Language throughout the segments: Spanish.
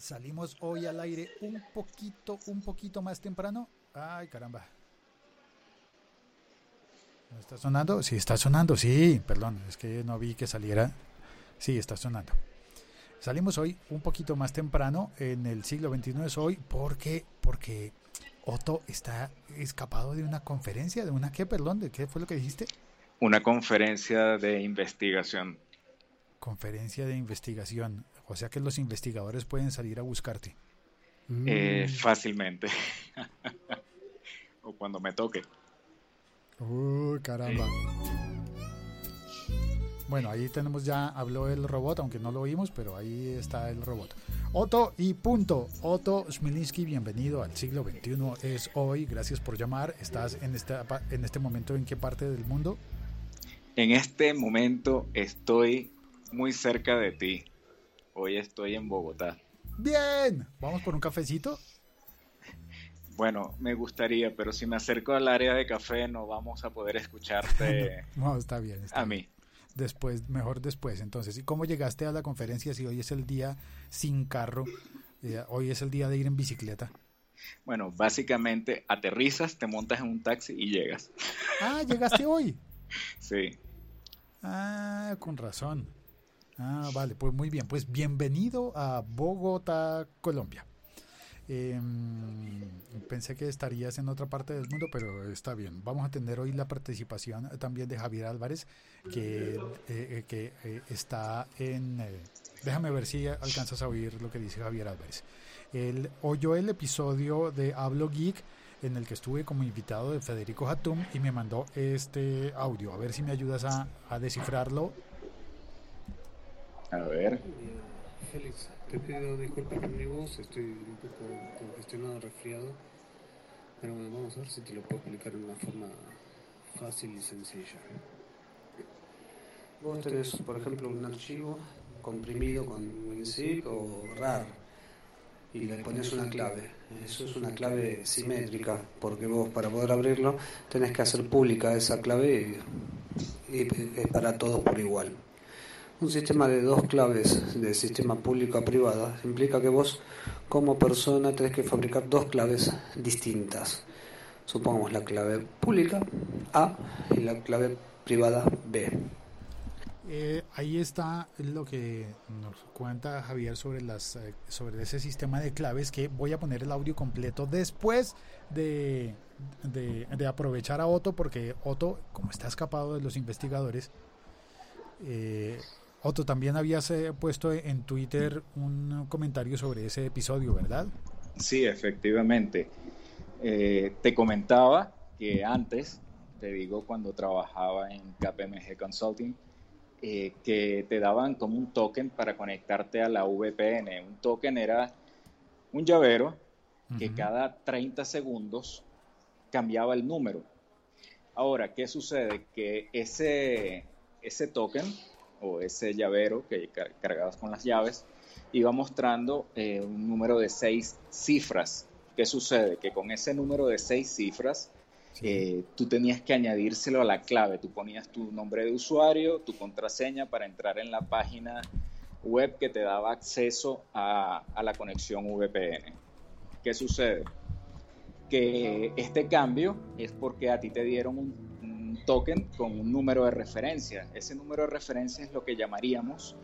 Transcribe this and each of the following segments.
Salimos hoy al aire un poquito, un poquito más temprano. Ay, caramba. ¿No está sonando? Sí, está sonando, sí. Perdón, es que no vi que saliera. Sí, está sonando. Salimos hoy un poquito más temprano en el siglo XXI es hoy porque, porque Otto está escapado de una conferencia, de una qué, perdón, de qué fue lo que dijiste. Una conferencia de investigación. Conferencia de investigación. O sea que los investigadores pueden salir a buscarte. Eh, mm. fácilmente. o cuando me toque. Uy, caramba. Bueno, ahí tenemos ya, habló el robot, aunque no lo oímos, pero ahí está el robot. Otto y punto. Otto Smilinski, bienvenido al siglo XXI. Es hoy, gracias por llamar. ¿Estás en este, en este momento en qué parte del mundo? En este momento estoy muy cerca de ti. Hoy estoy en Bogotá. Bien, ¿vamos por un cafecito? Bueno, me gustaría, pero si me acerco al área de café no vamos a poder escucharte. no, está bien. a mí. Después, mejor después. Entonces, ¿y cómo llegaste a la conferencia si hoy es el día sin carro? Eh, hoy es el día de ir en bicicleta. Bueno, básicamente aterrizas, te montas en un taxi y llegas. Ah, llegaste hoy. sí. Ah, con razón. Ah, vale, pues muy bien. Pues bienvenido a Bogotá, Colombia. Em, pensé que estarías en otra parte del mundo, pero está bien. Vamos a tener hoy la participación también de Javier Álvarez, que, eh, eh, que eh, está en... déjame ver si alcanzas a oír lo que dice Javier Álvarez. Él oyó el episodio de Hablo Geek en el que estuve como invitado de Federico Hatum y me mandó este audio. A ver si me ayudas a, a descifrarlo a ver. Félix, te pido disculpas por mi voz, estoy un poco congestionado, resfriado. Pero bueno, vamos a ver si te lo puedo explicar de una forma fácil y sencilla. Vos tenés, por ejemplo, un archivo comprimido con WinZip o RAR y le pones una clave. Eso es una clave simétrica, porque vos para poder abrirlo tenés que hacer pública esa clave y, y es para todos por igual. Un sistema de dos claves de sistema público a privada implica que vos como persona tenés que fabricar dos claves distintas. Supongamos la clave pública A y la clave privada B. Eh, ahí está lo que nos cuenta Javier sobre las eh, sobre ese sistema de claves que voy a poner el audio completo después de, de, de aprovechar a Otto porque Otto como está escapado de los investigadores eh, Otto, también habías eh, puesto en Twitter un comentario sobre ese episodio, ¿verdad? Sí, efectivamente. Eh, te comentaba que antes, te digo, cuando trabajaba en KPMG Consulting, eh, que te daban como un token para conectarte a la VPN. Un token era un llavero que cada 30 segundos cambiaba el número. Ahora, ¿qué sucede? Que ese, ese token o ese llavero que cargabas con las llaves, iba mostrando eh, un número de seis cifras. ¿Qué sucede? Que con ese número de seis cifras, eh, tú tenías que añadírselo a la clave. Tú ponías tu nombre de usuario, tu contraseña para entrar en la página web que te daba acceso a, a la conexión VPN. ¿Qué sucede? Que este cambio es porque a ti te dieron un token con un número de referencia. Ese número de referencia es lo que llamaríamos,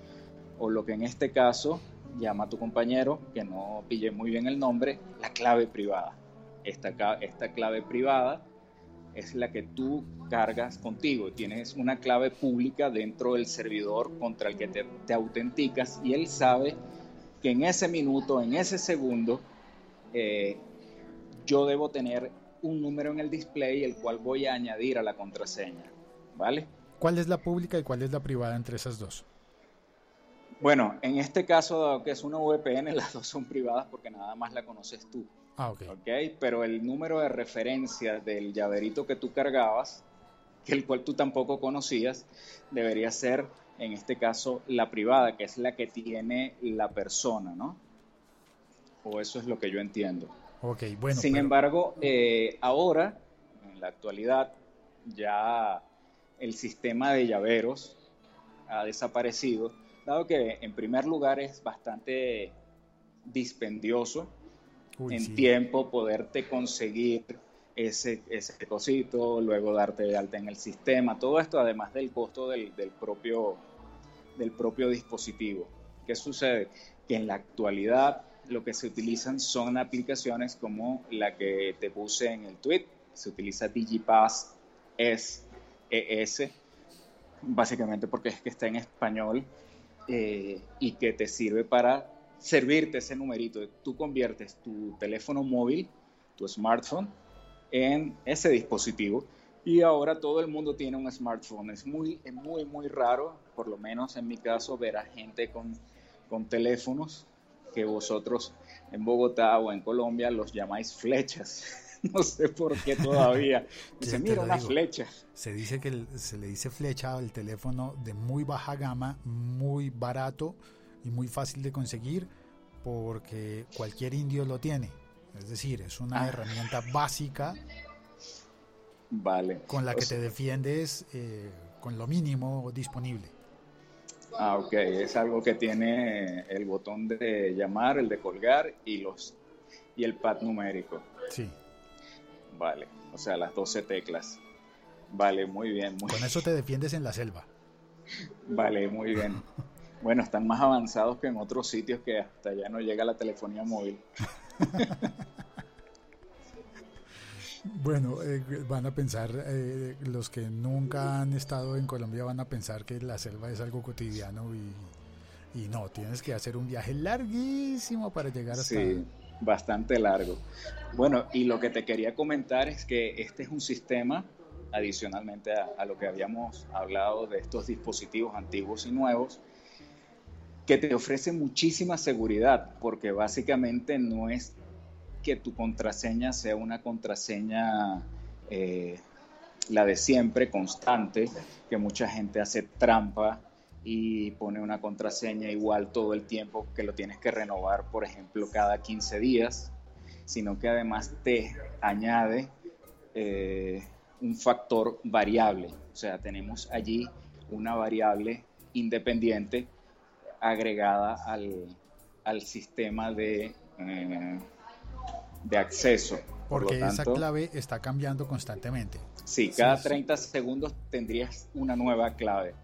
o lo que en este caso llama tu compañero, que no pille muy bien el nombre, la clave privada. Esta, esta clave privada es la que tú cargas contigo. Tienes una clave pública dentro del servidor contra el que te, te autenticas y él sabe que en ese minuto, en ese segundo, eh, yo debo tener un número en el display el cual voy a añadir a la contraseña. ¿Vale? ¿Cuál es la pública y cuál es la privada entre esas dos? Bueno, en este caso, dado que es una VPN, las dos son privadas porque nada más la conoces tú. Ah, ok. okay? Pero el número de referencia del llaverito que tú cargabas, que el cual tú tampoco conocías, debería ser, en este caso, la privada, que es la que tiene la persona, ¿no? O eso es lo que yo entiendo bueno. Sin embargo, eh, ahora, en la actualidad, ya el sistema de llaveros ha desaparecido, dado que en primer lugar es bastante dispendioso en tiempo poderte conseguir ese, ese cosito, luego darte de alta en el sistema, todo esto además del costo del, del, propio, del propio dispositivo. ¿Qué sucede? Que en la actualidad lo que se utilizan son aplicaciones como la que te puse en el tweet, se utiliza Digipass SES, básicamente porque es que está en español eh, y que te sirve para servirte ese numerito. Tú conviertes tu teléfono móvil, tu smartphone, en ese dispositivo y ahora todo el mundo tiene un smartphone. Es muy, es muy, muy raro, por lo menos en mi caso, ver a gente con, con teléfonos que vosotros en Bogotá o en Colombia los llamáis flechas. no sé por qué todavía. Dice, mira, una flecha. Se dice que se le dice flecha al teléfono de muy baja gama, muy barato y muy fácil de conseguir porque cualquier indio lo tiene. Es decir, es una ah. herramienta básica vale. con la que te defiendes eh, con lo mínimo disponible. Ah, ok. Es algo que tiene el botón de llamar, el de colgar y los y el pad numérico. Sí. Vale, o sea, las 12 teclas. Vale, muy bien. Con eso te defiendes en la selva. Vale, muy bien. Bueno, están más avanzados que en otros sitios que hasta ya no llega la telefonía móvil. Bueno, eh, van a pensar, eh, los que nunca han estado en Colombia van a pensar que la selva es algo cotidiano y, y no, tienes que hacer un viaje larguísimo para llegar hasta... Sí, bastante largo. Bueno, y lo que te quería comentar es que este es un sistema, adicionalmente a, lo que habíamos hablado de estos dispositivos antiguos y nuevos, que te ofrece muchísima seguridad, porque básicamente no es que tu contraseña sea una contraseña, eh, la de siempre, constante, que mucha gente hace trampa y pone una contraseña igual todo el tiempo que lo tienes que renovar, por ejemplo, cada 15 días, sino que además te añade eh, un factor variable. O sea, tenemos allí una variable independiente agregada al, sistema de, eh, de acceso. Porque esa clave está cambiando constantemente. Sí, cada 30 segundos tendrías una nueva clave.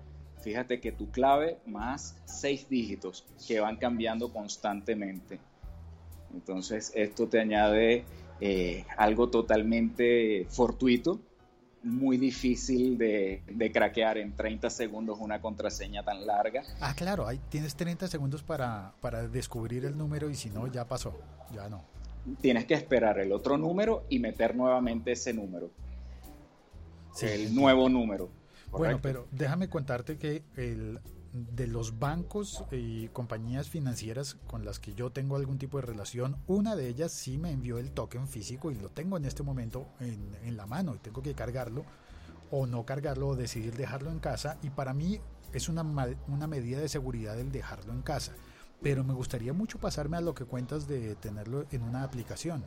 Fíjate que tu clave más seis dígitos que van cambiando constantemente. Entonces esto te añade eh, algo totalmente fortuito, muy difícil de, craquear en 30 segundos una contraseña tan larga. Ah, claro, ahí tienes 30 segundos para, para descubrir el número y si no, ya pasó, ya no. Tienes que esperar el otro número y meter nuevamente ese número. el nuevo número. Bueno, pero déjame contarte que el, de los bancos y compañías financieras con las que yo tengo algún tipo de relación, una de ellas sí me envió el token físico y lo tengo en este momento en, en la mano y tengo que cargarlo o no cargarlo o decidir dejarlo en casa y para mí es una, una medida de seguridad el dejarlo en casa. Pero me gustaría mucho pasarme a lo que cuentas de tenerlo en una aplicación.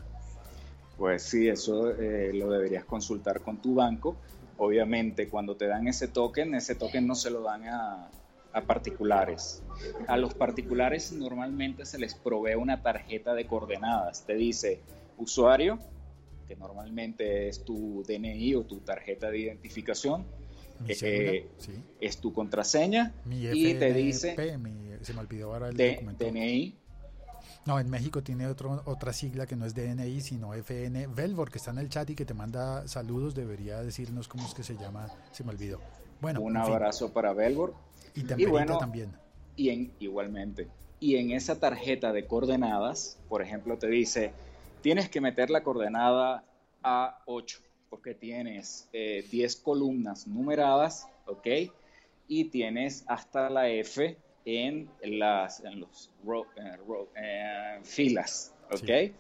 Pues sí, eso eh, lo deberías consultar con tu banco Obviamente, cuando te dan ese token, ese token no se lo dan a, particulares. A los particulares normalmente se les provee una tarjeta de coordenadas. Te dice usuario, que normalmente es tu DNI o tu tarjeta de identificación. Eh, es tu contraseña y te dice se me olvidó ahora el DNI no, en México tiene otro, otra sigla que no es DNI, sino FN. Velvor, que está en el chat y que te manda saludos, debería decirnos cómo es que se llama, se me olvidó. Bueno, un abrazo para Velvor. Y, bueno, también. Y en, igualmente. Y en esa tarjeta de coordenadas, por ejemplo, te dice, tienes que meter la coordenada A8, porque tienes 10 eh, columnas numeradas, ¿ok? Y tienes hasta la F en las en los eh, filas, ¿ok?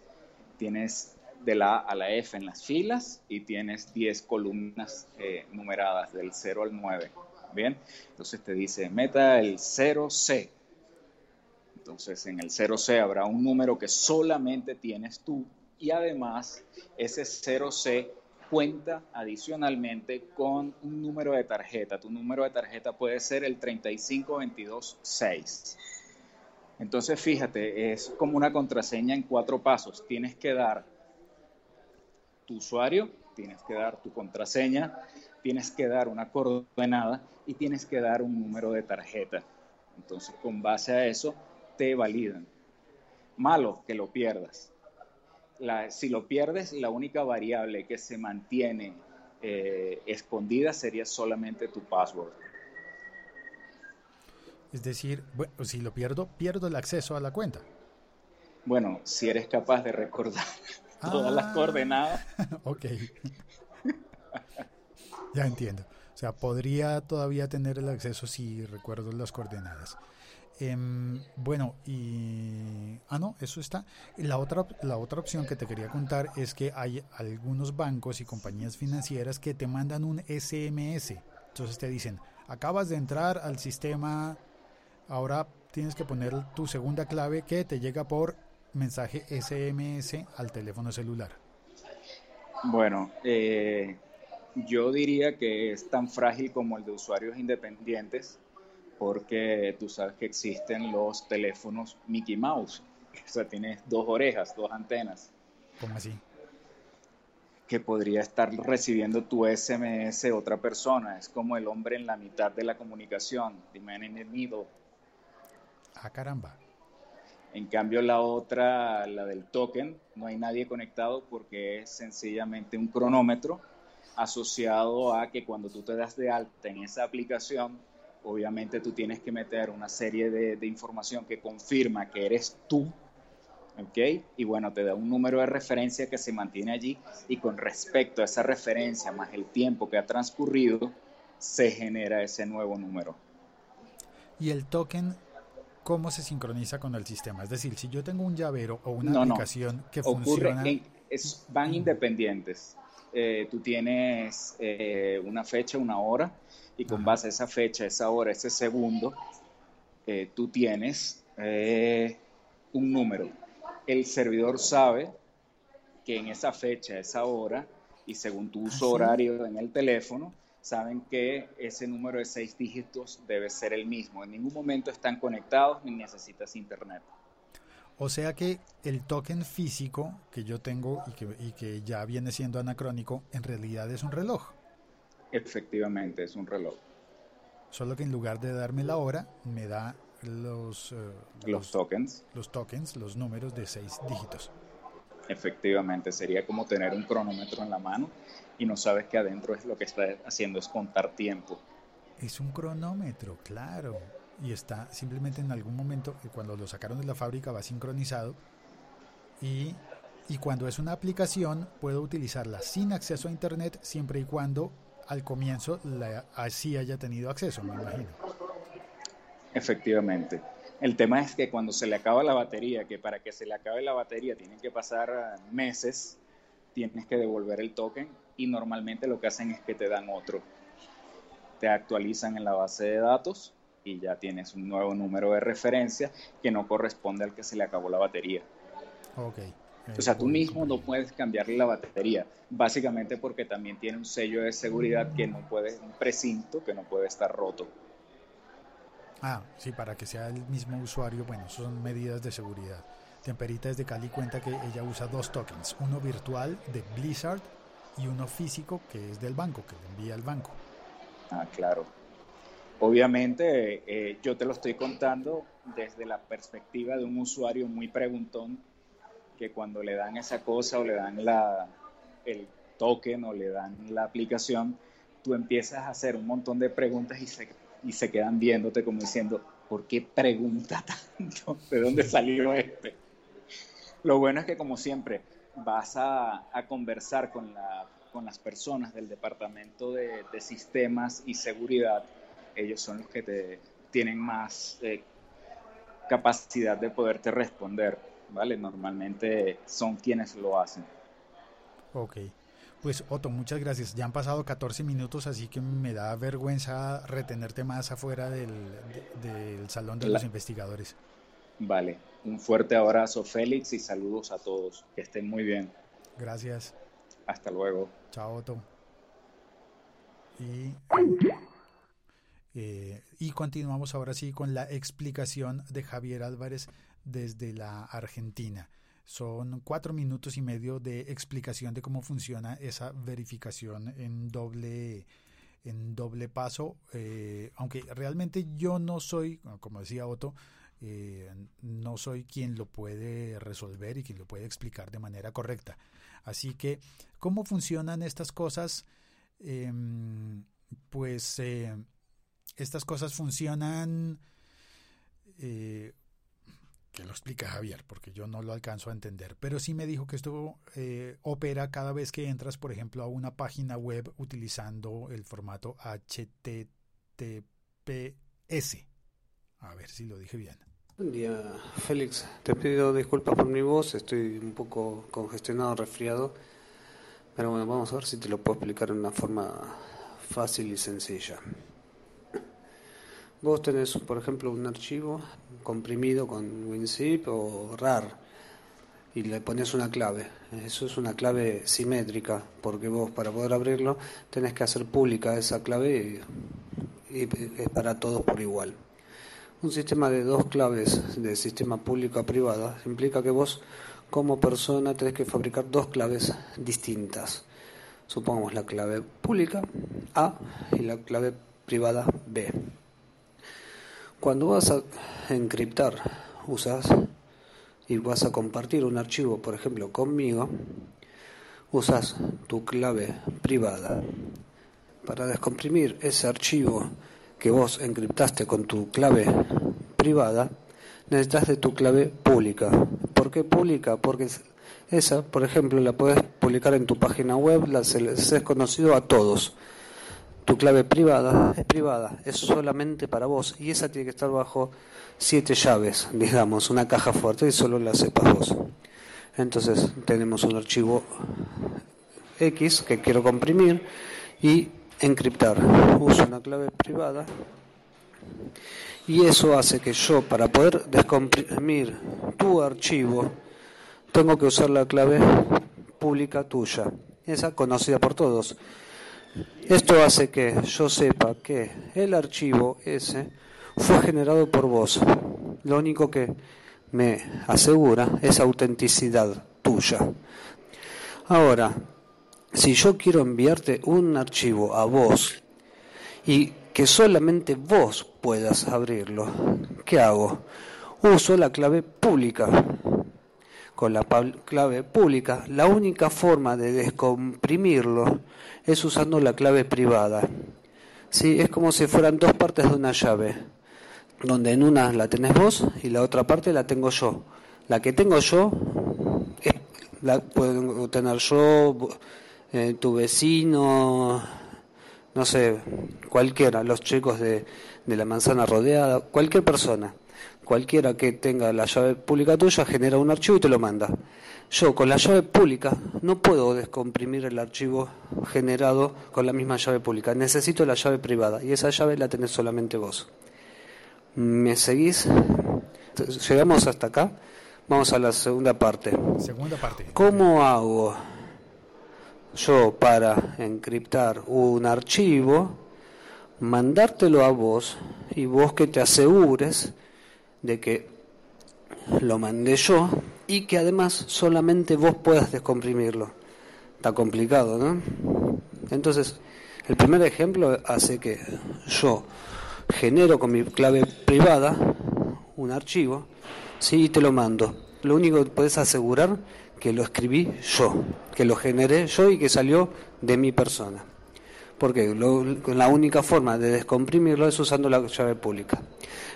Tienes de la A a la F en las filas y tienes 10 columnas eh, numeradas del 0 al 9, ¿bien? Entonces te dice, meta el 0C. Entonces en el 0C habrá un número que solamente tienes tú y además ese 0C cuenta adicionalmente con un número de tarjeta. Tu número de tarjeta puede ser el 35226. Entonces, fíjate, es como una contraseña en cuatro pasos. Tienes que dar tu usuario, tienes que dar tu contraseña, tienes que dar una coordenada y tienes que dar un número de tarjeta. Entonces, con base a eso, te validan. Malo que lo pierdas. Si lo pierdes, la única variable que se mantiene eh, escondida sería solamente tu password. Es decir, bueno, si lo pierdo, pierdo el acceso a la cuenta. Bueno, si eres capaz de recordar todas las ah. coordenadas. ok. ya entiendo. O sea, podría todavía tener el acceso si recuerdo las coordenadas. Em, bueno, y... Ah, no, eso está. La otra, la otra opción que te quería contar es que hay algunos bancos y compañías financieras que te mandan un SMS. Entonces te dicen, acabas de entrar al sistema Ahora tienes que poner tu segunda clave que te llega por mensaje SMS al teléfono celular. Bueno, eh, yo diría que es tan frágil como el de usuarios independientes porque tú sabes que existen los teléfonos Mickey Mouse. O sea, tienes dos orejas, dos antenas. ¿Cómo así? Que podría estar recibiendo tu SMS otra persona. Es como el hombre en la mitad de la comunicación, the man in the middle. Ah, caramba. En cambio, la otra, la del token, no hay nadie conectado porque es sencillamente un cronómetro asociado a que cuando tú te das de alta en esa aplicación, obviamente tú tienes que meter una serie de, información que confirma que eres tú, ¿ok? Y bueno, te da un número de referencia que se mantiene allí y con respecto a esa referencia más el tiempo que ha transcurrido, se genera ese nuevo número. ¿Y el token cómo se sincroniza con el sistema. Es decir, si yo tengo un llavero o una aplicación que funciona... es, van independientes. Eh, tú tienes eh, una fecha, una hora, y con base a esa fecha, esa hora, ese segundo, eh, tú tienes un número. El servidor sabe que en esa fecha, esa hora, y según tu uso ¿Ah, horario en el teléfono, saben que ese número de seis dígitos debe ser el mismo. En ningún momento están conectados ni necesitas internet. O sea que el token físico que yo tengo y que, y que ya viene siendo anacrónico, en realidad es un reloj. Efectivamente, es un reloj. Solo que en lugar de darme la hora, me da los, eh, los, tokens. Los tokens, los números de seis dígitos. Efectivamente, sería como tener un cronómetro en la mano y no sabes que adentro es lo que está haciendo es contar tiempo. Es un cronómetro, claro. Y está simplemente en algún momento, eh, cuando lo sacaron de la fábrica, va sincronizado. Y, y cuando es una aplicación, puedo utilizarla sin acceso a Internet, siempre y cuando al comienzo así haya tenido acceso, me imagino. Efectivamente. El tema es que cuando se le acaba la batería, que para que se le acabe la batería tienen que pasar meses, tienes que devolver el token y normalmente lo que hacen es que te dan otro. Te actualizan en la base de datos y ya tienes un nuevo número de referencia que no corresponde al que se le acabó la batería. Ok. O sea, tú mismo no puedes cambiarle la batería, básicamente porque también tiene un sello de seguridad que no puede, un precinto que no puede estar roto. Ah, sí, para que sea el mismo usuario, bueno, son medidas de seguridad. Temperita desde Cali cuenta que ella usa dos tokens, uno virtual de Blizzard y uno físico que es del banco, que le envía al banco. Ah, claro. Obviamente eh, yo te lo estoy contando desde la perspectiva de un usuario muy preguntón que cuando le dan esa cosa o le dan el token o le dan la aplicación, tú empiezas a hacer un montón de preguntas y se, y se quedan viéndote como diciendo, ¿por qué pregunta tanto? ¿De dónde salió este? Lo bueno es que como siempre vas a, conversar con, la, con, las personas del departamento de, sistemas y seguridad. Ellos son los que te tienen más eh, capacidad de poderte responder, ¿vale? Normalmente son quienes lo hacen. Ok. Pues Otto, muchas gracias. Ya han pasado 14 minutos, así que me da vergüenza retenerte más afuera del, del salón de los investigadores. Vale, un fuerte abrazo Félix y saludos a todos. Que estén muy bien. Gracias. Hasta luego. Chao Otto. Y Eh, y continuamos ahora sí con la explicación de Javier Álvarez desde la Argentina. Son cuatro minutos y medio de explicación de cómo funciona esa verificación en doble en doble paso, eh, aunque realmente yo no soy, como decía Otto, eh, no soy quien lo puede resolver y quien lo puede explicar de manera correcta. Así que, ¿cómo funcionan estas cosas? Em, pues estas cosas funcionan, eh, que lo explica Javier, porque yo no lo alcanzo a entender, pero sí me dijo que esto eh, opera cada vez que entras, por ejemplo, a una página web utilizando el formato HTTPS. A ver si lo dije bien. Buen día, Félix. Te pido disculpas por mi voz, estoy un poco congestionado, resfriado. Pero bueno, vamos a ver si te lo puedo explicar de una forma fácil y sencilla. Vos tenés, por ejemplo, un archivo comprimido con WinZip o RAR y le pones una clave. Eso es una clave simétrica, porque vos para poder abrirlo tenés que hacer pública esa clave y, es para todos por igual. Un sistema de dos claves de sistema público a privada implica que vos como persona tenés que fabricar dos claves distintas. Supongamos la clave pública A y la clave privada B. Cuando vas a encriptar, usas y vas a compartir un archivo, por ejemplo, conmigo, usas tu clave privada. Para descomprimir ese archivo que vos encriptaste con tu clave privada, necesitas de tu clave pública. ¿Por qué pública? Porque esa, por ejemplo, la puedes publicar en tu página web, la es conocido a todos. Tu clave privada es privada, es solamente para vos y esa tiene que estar bajo siete llaves, digamos, una caja fuerte y solo la sepas vos. Entonces tenemos un archivo X que quiero comprimir y encriptar. Uso una clave privada y eso hace que yo para poder descomprimir tu archivo tengo que usar la clave pública tuya, esa conocida por todos. Esto hace que yo sepa que el archivo ese fue generado por vos. Lo único que me asegura es autenticidad tuya. Ahora, si yo quiero enviarte un archivo a vos y que solamente vos puedas abrirlo, ¿qué hago? Uso la clave pública. Con la clave pública, la única forma de descomprimirlo es usando la clave privada. ¿Sí? Es como si fueran dos partes de una llave, donde en una la tenés vos y la otra parte la tengo yo. La que tengo yo la puedo tener yo, eh, tu vecino, no sé, cualquiera, los chicos de, de la manzana rodeada, cualquier persona, cualquiera que tenga la llave pública tuya genera un archivo y te lo manda. Yo con la llave pública no puedo descomprimir el archivo generado con la misma llave pública. Necesito la llave privada y esa llave la tenés solamente vos. ¿Me seguís? Llegamos hasta acá. Vamos a la segunda parte. Segunda parte. ¿Cómo hago? yo para encriptar un archivo, mandártelo a vos y vos que te asegures de que lo mandé yo y que además solamente vos puedas descomprimirlo. Está complicado, ¿no? Entonces, el primer ejemplo hace que yo genero con mi clave privada un archivo, sí, y te lo mando. Lo único que puedes asegurar que lo escribí yo, que lo generé yo y que salió de mi persona. Porque la única forma de descomprimirlo es usando la llave pública.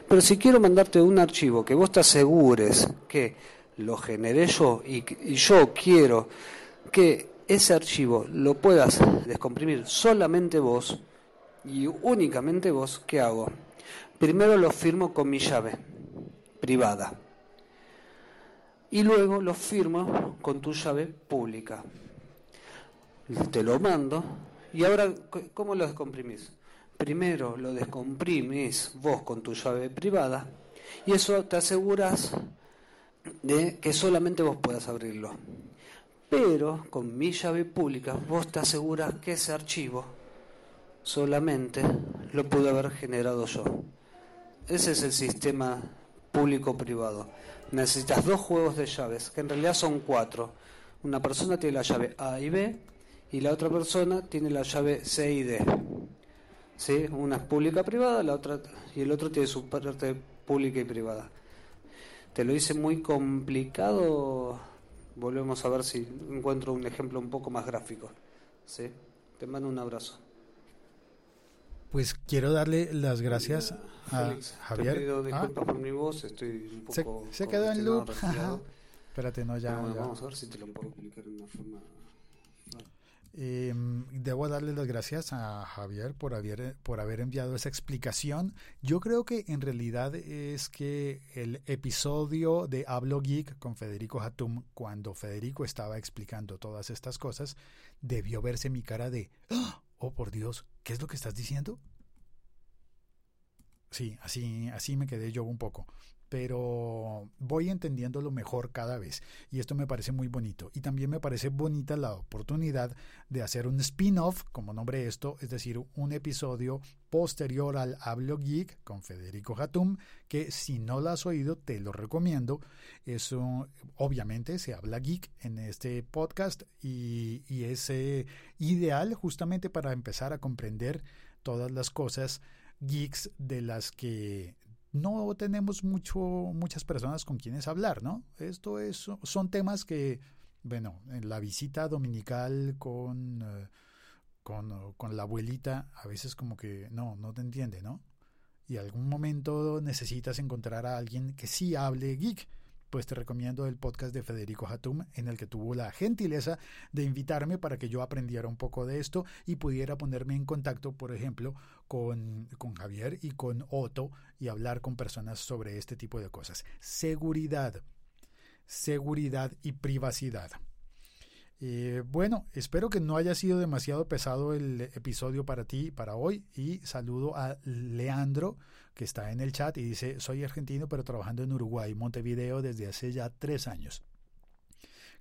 Pero si quiero mandarte un archivo que vos te asegures que lo generé yo y, yo quiero que ese archivo lo puedas descomprimir solamente vos y únicamente vos, ¿qué hago? Primero lo firmo con mi llave privada y luego lo firmo con tu llave pública. Te lo mando y ahora, ¿cómo lo descomprimís? Primero lo descomprimís vos con tu llave privada y eso te aseguras de que solamente vos puedas abrirlo. Pero con mi llave pública vos te aseguras que ese archivo solamente lo pude haber generado yo. Ese es el sistema público-privado. Necesitas dos juegos de llaves, que en realidad son cuatro. Una persona tiene la llave A y B y la otra persona tiene la llave C y D. ¿Sí? Una es pública-privada, la otra y el otro tiene su parte pública y privada. Te lo hice muy complicado. Volvemos a ver si encuentro un ejemplo un poco más gráfico. ¿Sí? Te mando un abrazo. Pues quiero darle las gracias a Javier. Te pido ah. disculpas por mi voz, estoy un poco. Se, quedó en loop. Espérate, no, ya, ya, Vamos a ver si te lo puedo explicar de una forma eh, debo darle las gracias a Javier por haber, por haber enviado esa explicación. Yo creo que en realidad es que el episodio de Hablo Geek con Federico Hatum, cuando Federico estaba explicando todas estas cosas, debió verse mi cara de, ¡Ah! oh por Dios, ¿qué es lo que estás diciendo? Sí, así, así me quedé yo un poco pero voy entendiéndolo mejor cada vez y esto me parece muy bonito. Y también me parece bonita la oportunidad de hacer un spin-off como nombre esto es decir un episodio posterior al Hablo Geek con Federico Hatum que si no lo has oído te lo recomiendo. Eso obviamente se habla geek en este podcast y, y es eh, ideal justamente para empezar a comprender todas las cosas geeks de las que no tenemos mucho, muchas personas con quienes hablar, ¿no? Esto es, son temas que, bueno, en la visita dominical con, eh, con, con, la abuelita, a veces como que no, no te entiende, ¿no? Y algún momento necesitas encontrar a alguien que sí hable geek pues te recomiendo el podcast de Federico Hatum, en el que tuvo la gentileza de invitarme para que yo aprendiera un poco de esto y pudiera ponerme en contacto, por ejemplo, con, con Javier y con Otto y hablar con personas sobre este tipo de cosas. Seguridad, seguridad y privacidad. Eh, bueno, espero que no haya sido demasiado pesado el episodio para ti, para hoy, y saludo a Leandro, que está en el chat y dice, soy argentino, pero trabajando en Uruguay, Montevideo, desde hace ya tres años.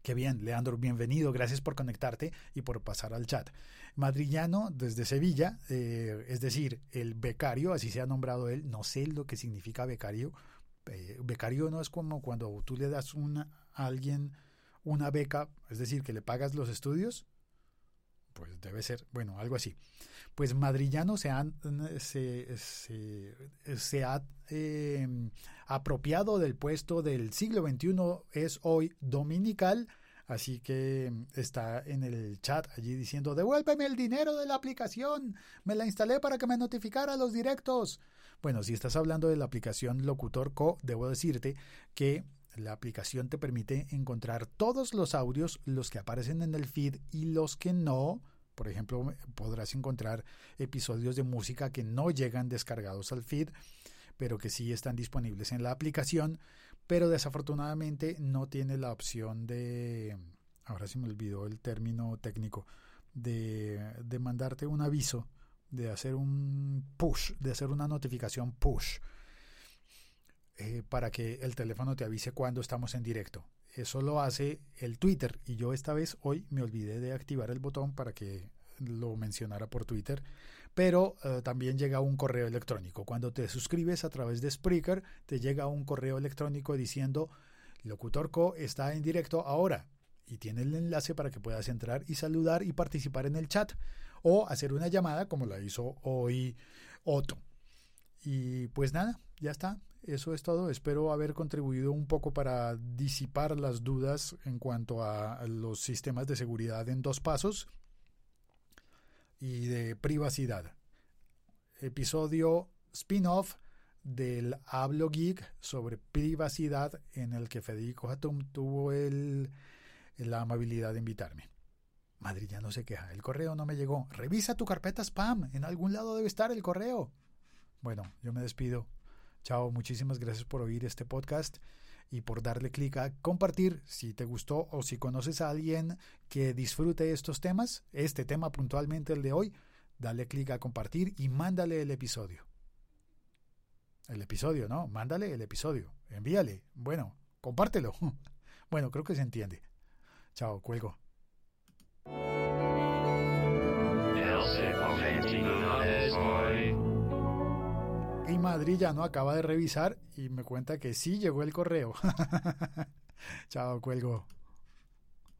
Qué bien, Leandro, bienvenido, gracias por conectarte y por pasar al chat. Madrillano desde Sevilla, eh, es decir, el becario, así se ha nombrado él, no sé lo que significa becario. Eh, becario no es como cuando tú le das a alguien una beca, es decir, que le pagas los estudios, pues debe ser, bueno, algo así. Pues Madrillano se, han, se, se, ha em, apropiado del puesto del siglo XXI, es hoy dominical, así que está en el chat allí diciendo, devuélveme el dinero de la aplicación, me la instalé para que me notificara los directos. Bueno, si estás hablando de la aplicación Locutor Co, debo decirte que la aplicación te permite encontrar todos los audios, los que aparecen en el feed y los que no. Por ejemplo, podrás encontrar episodios de música que no llegan descargados al feed, pero que sí están disponibles en la aplicación, pero desafortunadamente no tiene la opción de, ahora se me olvidó el término técnico, de, de mandarte un aviso, de hacer un push, de hacer una notificación push eh, para que el teléfono te avise cuando estamos en directo. Eso lo hace el Twitter y yo esta vez hoy me olvidé de activar el botón para que lo mencionara por Twitter, pero eh, también llega un correo electrónico. Cuando te suscribes a través de Spreaker, te llega un correo electrónico diciendo Locutorco está en directo ahora y tiene el enlace para que puedas entrar y saludar y participar en el chat o hacer una llamada como la hizo hoy Otto. Y pues nada, ya está. Eso es todo. Espero haber contribuido un poco para disipar las dudas en cuanto a los sistemas de seguridad en dos pasos y de privacidad. Episodio spin-off del Hablo Geek sobre privacidad en el que Federico Hatum tuvo el, la amabilidad de invitarme. Madrid ya no se queja, el correo no me llegó. Revisa tu carpeta spam, en algún lado debe estar el correo. Bueno, yo me despido. Chao, muchísimas gracias por oír este podcast y por darle clic a compartir si te gustó o si conoces a alguien que disfrute estos temas, este tema puntualmente el de hoy, dale clic a compartir y mándale el episodio. El episodio, ¿no? Mándale el episodio. Envíale. Bueno, compártelo. Bueno, creo que se entiende. Chao, cuelgo. Y Madrid ya no acaba de revisar y me cuenta que sí llegó el correo. Chao, cuelgo.